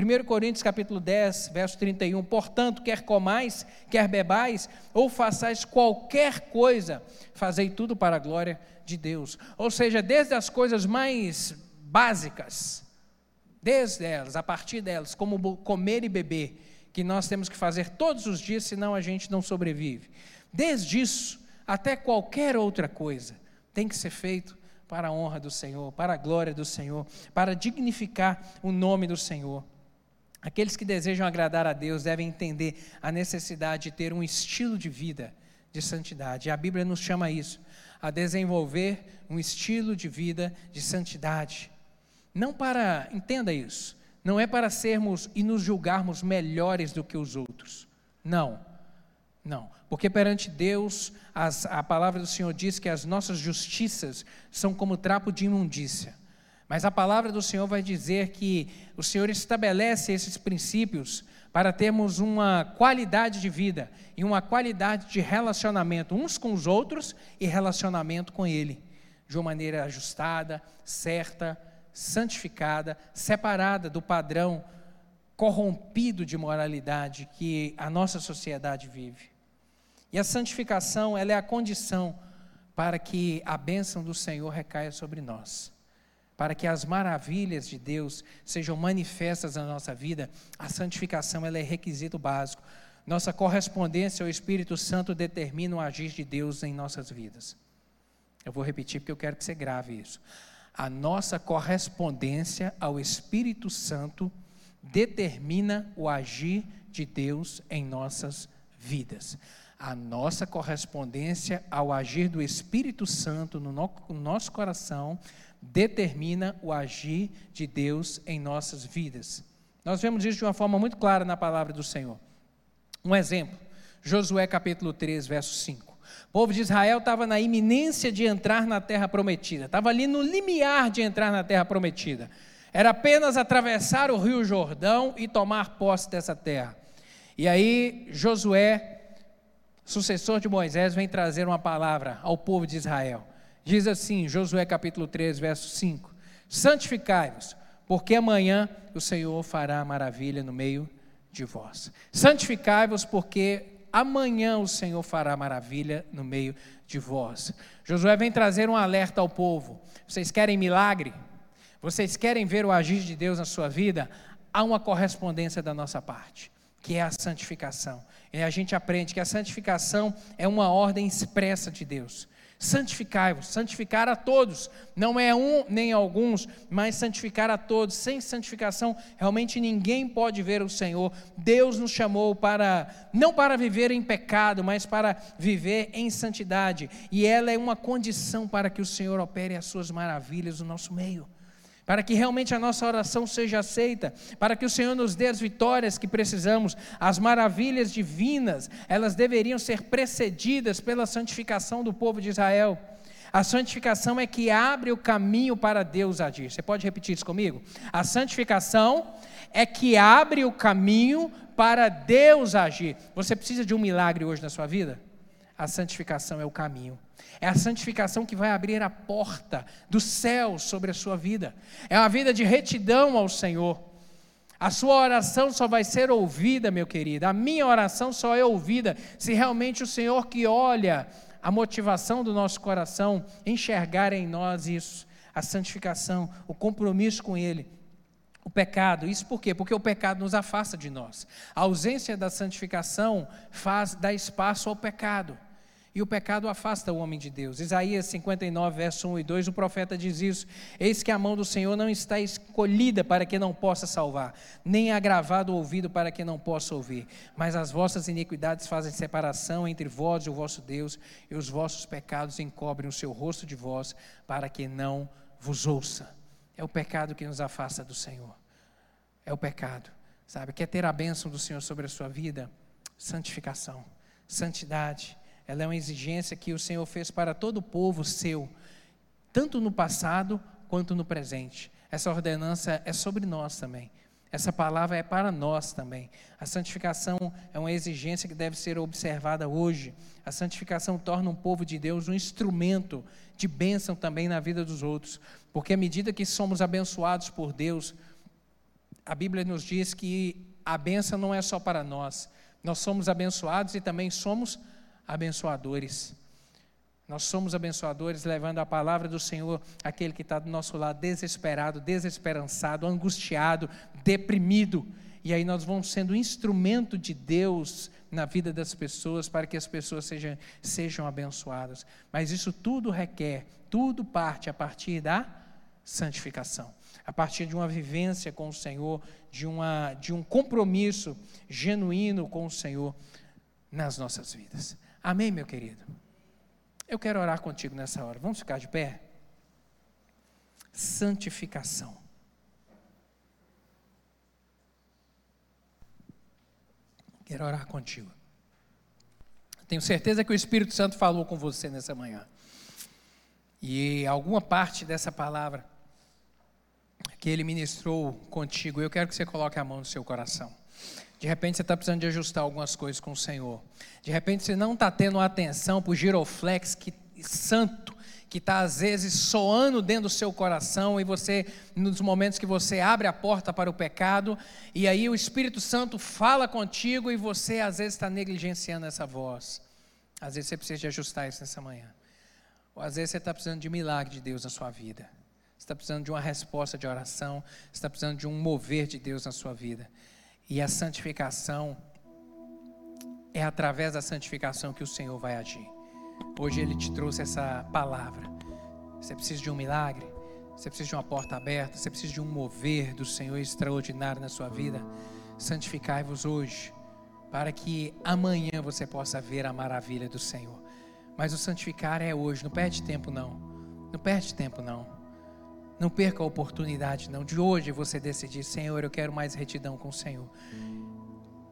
[SPEAKER 2] 1 Coríntios capítulo 10, verso 31, portanto, quer comais, quer bebais, ou façais qualquer coisa, fazei tudo para a glória de Deus. Ou seja, desde as coisas mais básicas, desde elas, a partir delas, como comer e beber, que nós temos que fazer todos os dias, senão a gente não sobrevive. Desde isso até qualquer outra coisa tem que ser feito para a honra do Senhor, para a glória do Senhor, para dignificar o nome do Senhor. Aqueles que desejam agradar a Deus devem entender a necessidade de ter um estilo de vida de santidade. A Bíblia nos chama a isso, a desenvolver um estilo de vida de santidade. Não para, entenda isso, não é para sermos e nos julgarmos melhores do que os outros. Não, não. Porque perante Deus, as, a palavra do Senhor diz que as nossas justiças são como trapo de imundícia. Mas a palavra do Senhor vai dizer que o Senhor estabelece esses princípios para termos uma qualidade de vida e uma qualidade de relacionamento uns com os outros e relacionamento com Ele, de uma maneira ajustada, certa, santificada, separada do padrão corrompido de moralidade que a nossa sociedade vive. E a santificação, ela é a condição para que a bênção do Senhor recaia sobre nós para que as maravilhas de Deus sejam manifestas na nossa vida, a santificação ela é requisito básico. Nossa correspondência ao Espírito Santo determina o agir de Deus em nossas vidas. Eu vou repetir porque eu quero que você grave isso. A nossa correspondência ao Espírito Santo determina o agir de Deus em nossas vidas. A nossa correspondência ao agir do Espírito Santo no nosso coração determina o agir de Deus em nossas vidas. Nós vemos isso de uma forma muito clara na palavra do Senhor. Um exemplo, Josué capítulo 3, verso 5. O povo de Israel estava na iminência de entrar na terra prometida, estava ali no limiar de entrar na terra prometida. Era apenas atravessar o rio Jordão e tomar posse dessa terra. E aí Josué, sucessor de Moisés, vem trazer uma palavra ao povo de Israel. Diz assim, Josué capítulo 3, verso 5: Santificai-vos, porque amanhã o Senhor fará maravilha no meio de vós. Santificai-vos, porque amanhã o Senhor fará maravilha no meio de vós. Josué vem trazer um alerta ao povo: vocês querem milagre? Vocês querem ver o agir de Deus na sua vida? Há uma correspondência da nossa parte, que é a santificação. E a gente aprende que a santificação é uma ordem expressa de Deus santificai-vos, santificar a todos, não é um nem alguns, mas santificar a todos. Sem santificação, realmente ninguém pode ver o Senhor. Deus nos chamou para, não para viver em pecado, mas para viver em santidade, e ela é uma condição para que o Senhor opere as suas maravilhas no nosso meio para que realmente a nossa oração seja aceita, para que o Senhor nos dê as vitórias que precisamos, as maravilhas divinas, elas deveriam ser precedidas pela santificação do povo de Israel. A santificação é que abre o caminho para Deus agir. Você pode repetir isso comigo? A santificação é que abre o caminho para Deus agir. Você precisa de um milagre hoje na sua vida? A santificação é o caminho. É a santificação que vai abrir a porta do céu sobre a sua vida. É uma vida de retidão ao Senhor. A sua oração só vai ser ouvida, meu querido. A minha oração só é ouvida se realmente o Senhor que olha a motivação do nosso coração enxergar em nós isso, a santificação, o compromisso com Ele, o pecado. Isso por quê? Porque o pecado nos afasta de nós. A ausência da santificação faz dá espaço ao pecado. E o pecado afasta o homem de Deus. Isaías 59, verso 1 e 2, o profeta diz isso: Eis que a mão do Senhor não está escolhida para que não possa salvar, nem agravado o ouvido para que não possa ouvir. Mas as vossas iniquidades fazem separação entre vós e o vosso Deus, e os vossos pecados encobrem o seu rosto de vós, para que não vos ouça. É o pecado que nos afasta do Senhor. É o pecado. Sabe? Quer ter a bênção do Senhor sobre a sua vida? Santificação, santidade ela é uma exigência que o Senhor fez para todo o povo seu, tanto no passado quanto no presente. Essa ordenança é sobre nós também. Essa palavra é para nós também. A santificação é uma exigência que deve ser observada hoje. A santificação torna um povo de Deus um instrumento de bênção também na vida dos outros. Porque à medida que somos abençoados por Deus, a Bíblia nos diz que a bênção não é só para nós. Nós somos abençoados e também somos abençoadores. Nós somos abençoadores levando a palavra do Senhor àquele que está do nosso lado, desesperado, desesperançado, angustiado, deprimido. E aí nós vamos sendo instrumento de Deus na vida das pessoas para que as pessoas sejam, sejam abençoadas. Mas isso tudo requer, tudo parte a partir da santificação, a partir de uma vivência com o Senhor, de, uma, de um compromisso genuíno com o Senhor nas nossas vidas. Amém, meu querido? Eu quero orar contigo nessa hora. Vamos ficar de pé? Santificação. Quero orar contigo. Tenho certeza que o Espírito Santo falou com você nessa manhã. E alguma parte dessa palavra que ele ministrou contigo, eu quero que você coloque a mão no seu coração. De repente você está precisando de ajustar algumas coisas com o Senhor. De repente você não está tendo atenção para o giroflex que, santo que está às vezes soando dentro do seu coração e você, nos momentos que você abre a porta para o pecado, e aí o Espírito Santo fala contigo e você às vezes está negligenciando essa voz. Às vezes você precisa de ajustar isso nessa manhã. Ou às vezes você está precisando de milagre de Deus na sua vida. Você está precisando de uma resposta de oração, você está precisando de um mover de Deus na sua vida. E a santificação é através da santificação que o Senhor vai agir. Hoje Ele te trouxe essa palavra. Você precisa de um milagre, você precisa de uma porta aberta, você precisa de um mover do Senhor extraordinário na sua vida. Santificai-vos hoje, para que amanhã você possa ver a maravilha do Senhor. Mas o santificar é hoje, não perde tempo não. Não perde tempo não. Não perca a oportunidade, não, de hoje você decidir, Senhor, eu quero mais retidão com o Senhor.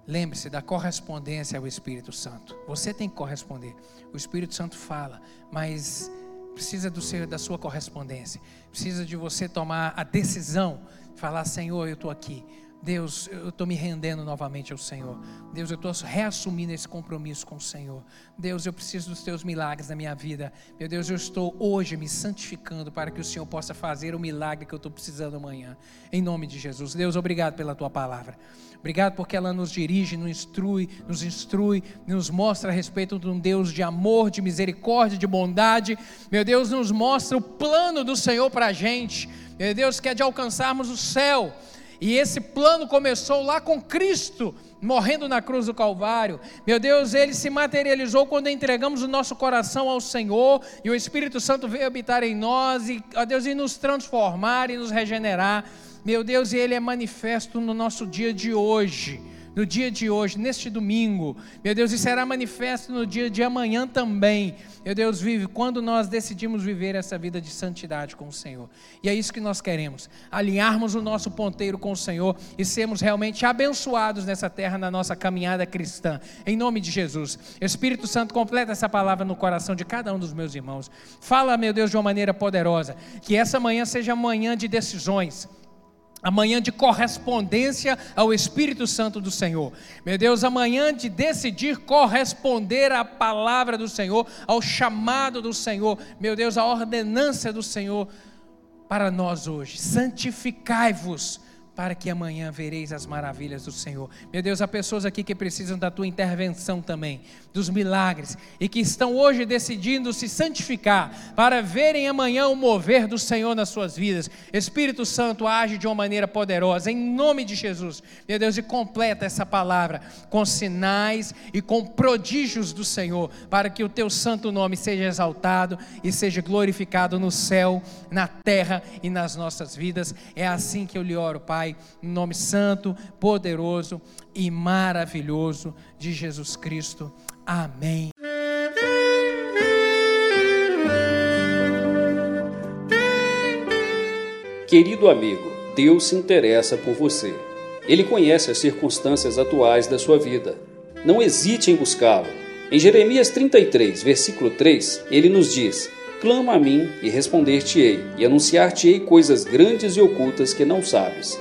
[SPEAKER 2] Lembre-se da correspondência ao Espírito Santo. Você tem que corresponder. O Espírito Santo fala, mas precisa do seu, da sua correspondência. Precisa de você tomar a decisão, falar, Senhor, eu estou aqui. Deus, eu estou me rendendo novamente ao Senhor. Deus, eu estou reassumindo esse compromisso com o Senhor. Deus, eu preciso dos teus milagres na minha vida. Meu Deus, eu estou hoje me santificando para que o Senhor possa fazer o milagre que eu estou precisando amanhã. Em nome de Jesus. Deus, obrigado pela tua palavra. Obrigado porque ela nos dirige, nos instrui, nos instrui, nos mostra a respeito de um Deus de amor, de misericórdia, de bondade. Meu Deus, nos mostra o plano do Senhor para a gente. Meu Deus, que é de alcançarmos o céu e esse plano começou lá com Cristo, morrendo na cruz do Calvário. Meu Deus, ele se materializou quando entregamos o nosso coração ao Senhor e o Espírito Santo veio habitar em nós e, ó Deus, e nos transformar e nos regenerar. Meu Deus, e ele é manifesto no nosso dia de hoje no dia de hoje, neste domingo. Meu Deus, e será manifesto no dia de amanhã também. Meu Deus, vive quando nós decidimos viver essa vida de santidade com o Senhor. E é isso que nós queremos: alinharmos o nosso ponteiro com o Senhor e sermos realmente abençoados nessa terra, na nossa caminhada cristã. Em nome de Jesus. Espírito Santo, completa essa palavra no coração de cada um dos meus irmãos. Fala, meu Deus, de uma maneira poderosa. Que essa manhã seja manhã de decisões amanhã de correspondência ao Espírito Santo do Senhor. Meu Deus, amanhã de decidir corresponder à palavra do Senhor, ao chamado do Senhor. Meu Deus, a ordenança do Senhor para nós hoje. Santificai-vos para que amanhã vereis as maravilhas do Senhor. Meu Deus, há pessoas aqui que precisam da tua intervenção também, dos milagres, e que estão hoje decidindo se santificar para verem amanhã o mover do Senhor nas suas vidas. Espírito Santo age de uma maneira poderosa, em nome de Jesus. Meu Deus, e completa essa palavra com sinais e com prodígios do Senhor, para que o teu santo nome seja exaltado e seja glorificado no céu, na terra e nas nossas vidas. É assim que eu lhe oro, Pai, no nome santo, poderoso e maravilhoso de Jesus Cristo. Amém.
[SPEAKER 1] Querido amigo, Deus se interessa por você. Ele conhece as circunstâncias atuais da sua vida. Não hesite em buscá-lo. Em Jeremias 33, versículo 3, ele nos diz: Clama a mim e responder-te-ei, e anunciar-te-ei coisas grandes e ocultas que não sabes.